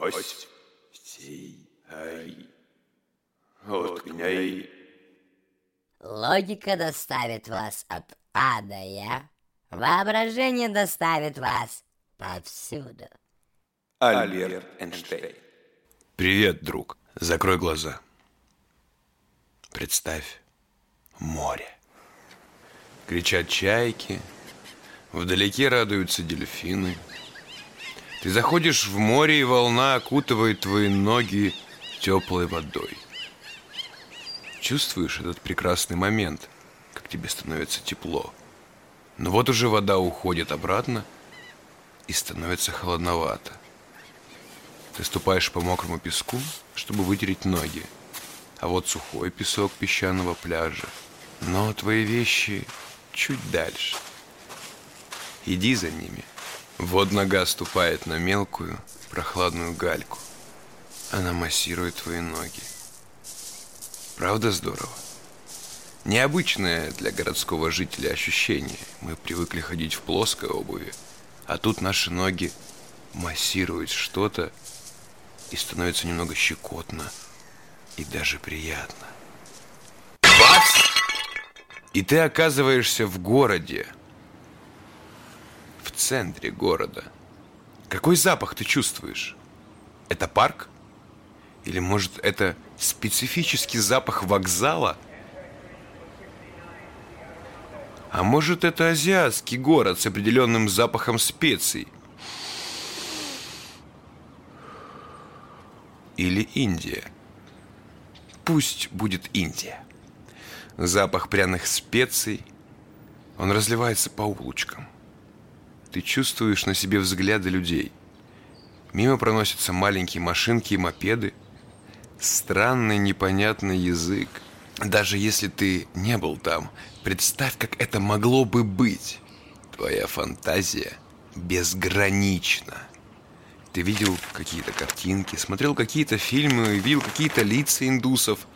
Host, see, I, от Логика доставит вас от А до Я. Воображение доставит вас повсюду. Альберт Эйнштейн. Привет, друг. Закрой глаза. Представь море. Кричат чайки, вдалеке радуются дельфины. Ты заходишь в море, и волна окутывает твои ноги теплой водой. Чувствуешь этот прекрасный момент, как тебе становится тепло. Но вот уже вода уходит обратно, и становится холодновато. Ты ступаешь по мокрому песку, чтобы вытереть ноги. А вот сухой песок песчаного пляжа. Но твои вещи чуть дальше. Иди за ними. Вот нога ступает на мелкую, прохладную гальку. Она массирует твои ноги. Правда здорово? Необычное для городского жителя ощущение. Мы привыкли ходить в плоской обуви, а тут наши ноги массируют что-то, и становится немного щекотно и даже приятно. Бац! И ты оказываешься в городе, центре города. Какой запах ты чувствуешь? Это парк? Или, может, это специфический запах вокзала? А может, это азиатский город с определенным запахом специй? Или Индия? Пусть будет Индия. Запах пряных специй, он разливается по улочкам. Ты чувствуешь на себе взгляды людей. Мимо проносятся маленькие машинки и мопеды. Странный непонятный язык. Даже если ты не был там, представь, как это могло бы быть. Твоя фантазия безгранична. Ты видел какие-то картинки, смотрел какие-то фильмы, видел какие-то лица индусов.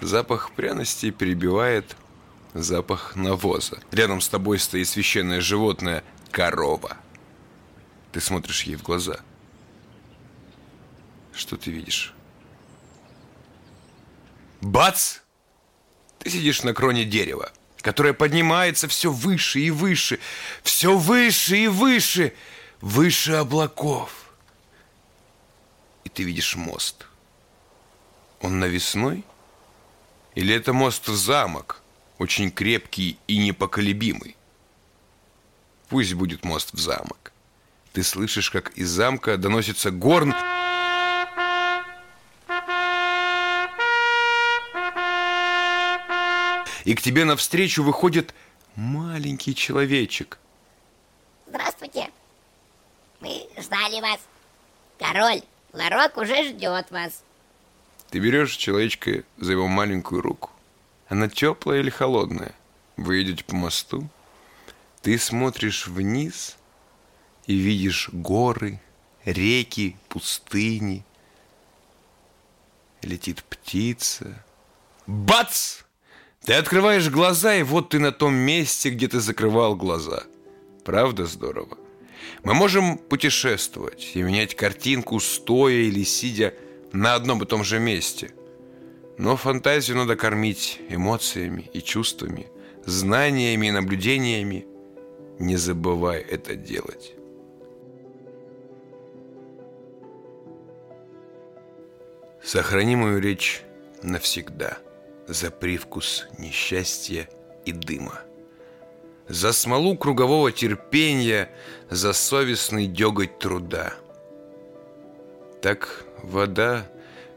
Запах пряности перебивает запах навоза. Рядом с тобой стоит священное животное – корова. Ты смотришь ей в глаза. Что ты видишь? Бац! Ты сидишь на кроне дерева, которое поднимается все выше и выше, все выше и выше, выше облаков. И ты видишь мост. Он навесной? Или это мост в замок, очень крепкий и непоколебимый? Пусть будет мост в замок. Ты слышишь, как из замка доносится горн... И к тебе навстречу выходит маленький человечек. Здравствуйте. Мы ждали вас. Король Ларок уже ждет вас. Ты берешь человечка за его маленькую руку. Она теплая или холодная? Вы идете по мосту. Ты смотришь вниз и видишь горы, реки, пустыни. Летит птица. Бац! Ты открываешь глаза, и вот ты на том месте, где ты закрывал глаза. Правда здорово? Мы можем путешествовать и менять картинку, стоя или сидя на одном и том же месте. Но фантазию надо кормить эмоциями и чувствами, знаниями и наблюдениями. Не забывай это делать. Сохрани мою речь навсегда за привкус несчастья и дыма. За смолу кругового терпения, за совестный деготь труда. Так вода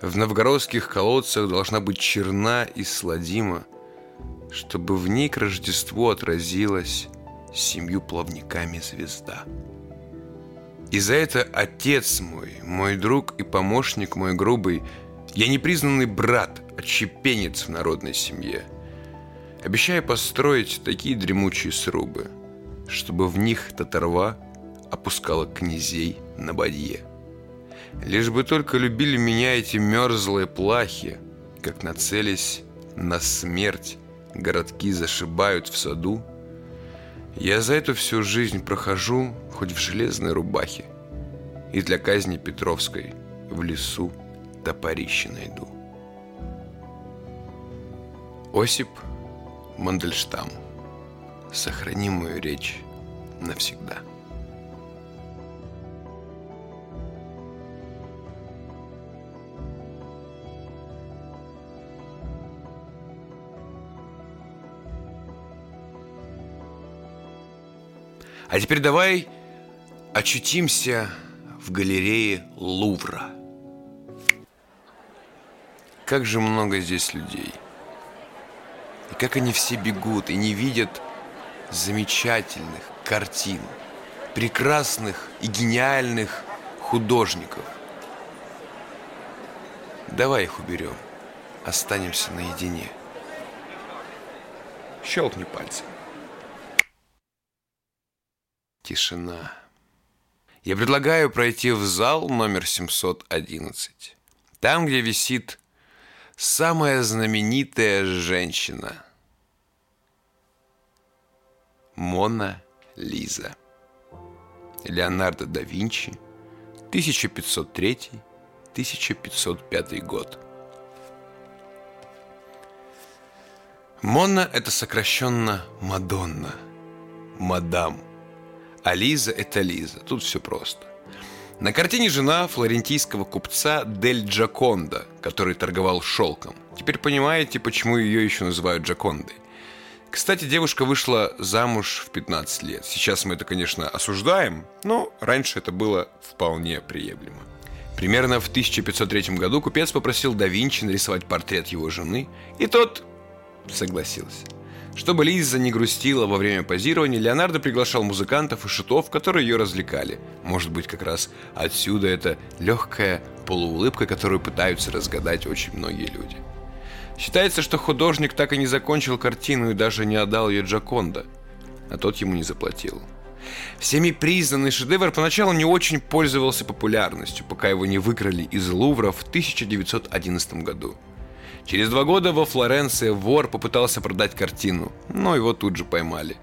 в новгородских колодцах должна быть черна и сладима, чтобы в ней к Рождеству отразилась семью плавниками звезда. И за это отец мой, мой друг и помощник мой грубый, я непризнанный брат, отщепенец в народной семье. Обещаю построить такие дремучие срубы, чтобы в них татарва опускала князей на бадье. Лишь бы только любили меня эти мерзлые плахи, как нацелись на смерть, городки зашибают в саду. Я за эту всю жизнь прохожу хоть в железной рубахе И для казни Петровской в лесу топорище найду. Осип Мандельштам. Сохрани мою речь навсегда. А теперь давай очутимся в галерее Лувра. Как же много здесь людей. И как они все бегут и не видят замечательных картин, прекрасных и гениальных художников. Давай их уберем, останемся наедине. Щелкни пальцем. Тишина. Я предлагаю пройти в зал номер 711. Там, где висит самая знаменитая женщина. Мона Лиза. Леонардо да Винчи. 1503-1505 год. Мона – это сокращенно Мадонна. Мадам – а Лиза – это Лиза. Тут все просто. На картине жена флорентийского купца Дель Джаконда, который торговал шелком. Теперь понимаете, почему ее еще называют Джакондой. Кстати, девушка вышла замуж в 15 лет. Сейчас мы это, конечно, осуждаем, но раньше это было вполне приемлемо. Примерно в 1503 году купец попросил да Винчи нарисовать портрет его жены, и тот согласился. Чтобы Лиза не грустила во время позирования, Леонардо приглашал музыкантов и шутов, которые ее развлекали. Может быть, как раз отсюда эта легкая полуулыбка, которую пытаются разгадать очень многие люди. Считается, что художник так и не закончил картину и даже не отдал ее Джаконда, а тот ему не заплатил. Всеми признанный шедевр поначалу не очень пользовался популярностью, пока его не выкрали из Лувра в 1911 году – Через два года во Флоренции вор попытался продать картину, но его тут же поймали.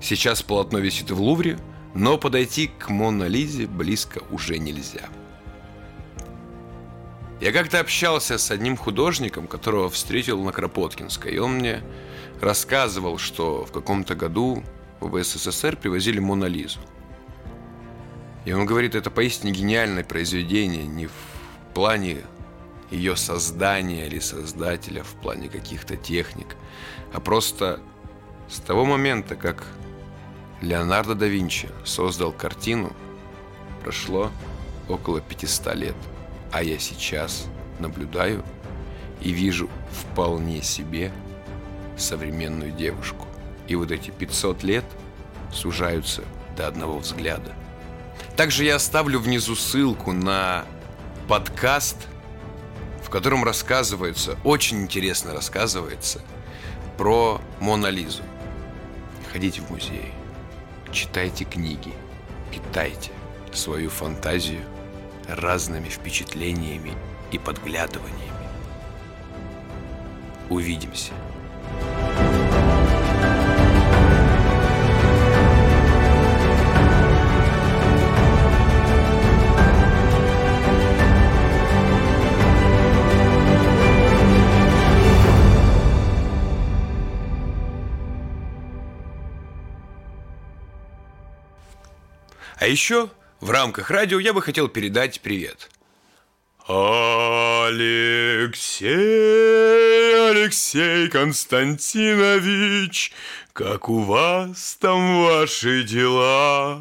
Сейчас полотно висит в Лувре, но подойти к Мона Лизе близко уже нельзя. Я как-то общался с одним художником, которого встретил на Кропоткинской, и он мне рассказывал, что в каком-то году в СССР привозили Мона Лизу. И он говорит, это поистине гениальное произведение не в плане ее создания или создателя в плане каких-то техник, а просто с того момента, как Леонардо да Винчи создал картину, прошло около 500 лет, а я сейчас наблюдаю и вижу вполне себе современную девушку. И вот эти 500 лет сужаются до одного взгляда. Также я оставлю внизу ссылку на подкаст – котором рассказывается, очень интересно рассказывается, про Мона Лизу. Ходите в музей, читайте книги, питайте свою фантазию разными впечатлениями и подглядываниями. Увидимся. А еще в рамках радио я бы хотел передать привет. Алексей, Алексей Константинович, как у вас там ваши дела?